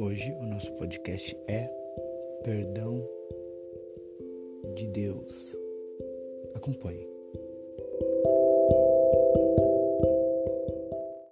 Hoje o nosso podcast é Perdão de Deus. Acompanhe.